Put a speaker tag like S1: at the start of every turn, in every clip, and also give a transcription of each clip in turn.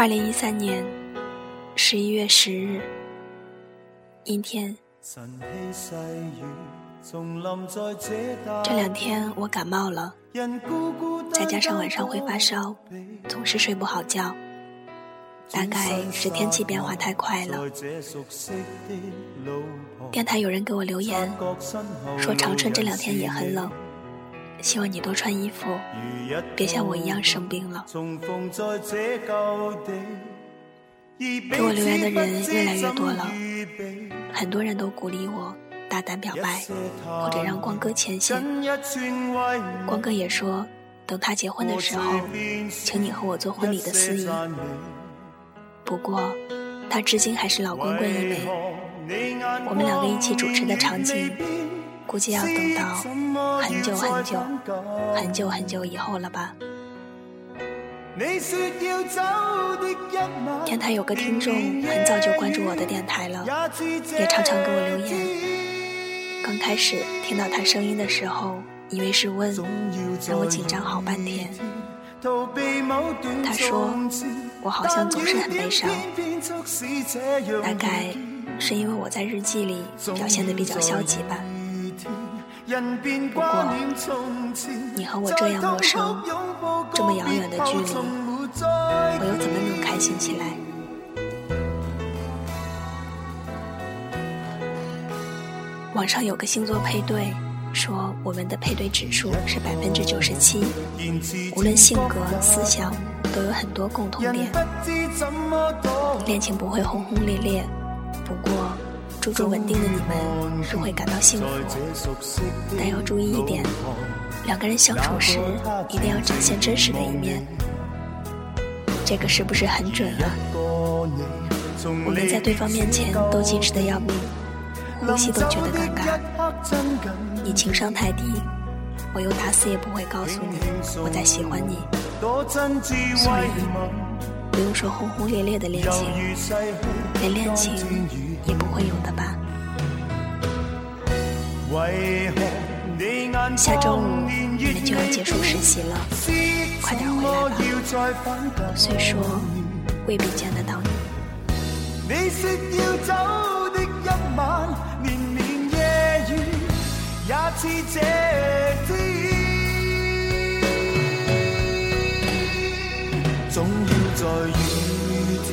S1: 二零一三年十一月十日，阴天。这两天我感冒了，再加上晚上会发烧，总是睡不好觉。大概是天气变化太快了。电台有人给我留言，说长春这两天也很冷，希望你多穿衣服，别像我一样生病了。给我留言的人越来越多了，很多人都鼓励我大胆表白，或者让光哥牵线。光哥也说，等他结婚的时候，请你和我做婚礼的司仪。不过，他至今还是老光棍一枚。我们两个一起主持的场景，估计要等到很久很久、很久很久以后了吧。电台有个听众很早就关注我的电台了，也常常给我留言。刚开始听到他声音的时候，以为是问，让我紧张好半天。他说：“我好像总是很悲伤，大概是因为我在日记里表现的比较消极吧。不过，你和我这样陌生，这么遥远的距离，我又怎么能开心起来？”网上有个星座配对。说我们的配对指数是百分之九十七，无论性格、思想都有很多共同点。恋情不会轰轰烈烈，不过注重稳定的你们是会感到幸福。但要注意一点，两个人相处时一定要展现真实的一面。这个是不是很准啊？我们在对方面前都矜持的要命。呼吸都觉得尴尬，你情商太低，我又打死也不会告诉你我在喜欢你，所以不用说轰轰烈烈的恋情，连恋情也不下周五你就要结束实习了，快点回来吧。虽说未必见得到你。也似这天，总要在雨天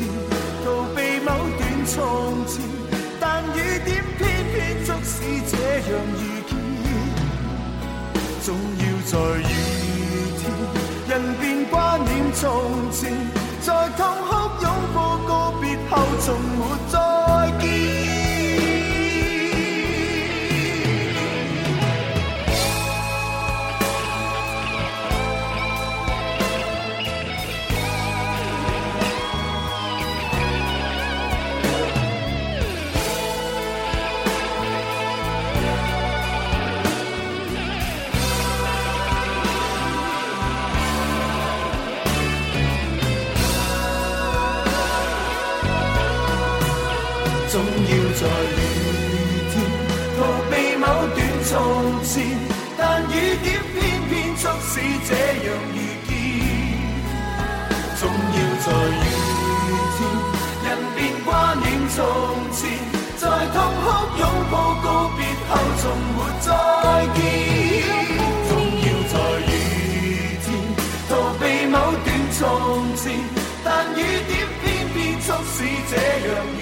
S1: 逃避某段从前，但雨点偏偏促使这样总要在总要在雨天逃避某段从前，但雨点偏偏促使这样遇见。总要在雨天，人便挂念从前，在痛哭拥抱告别后，从没再见。总要在雨天逃避某段从前，但雨点偏偏促使这样遇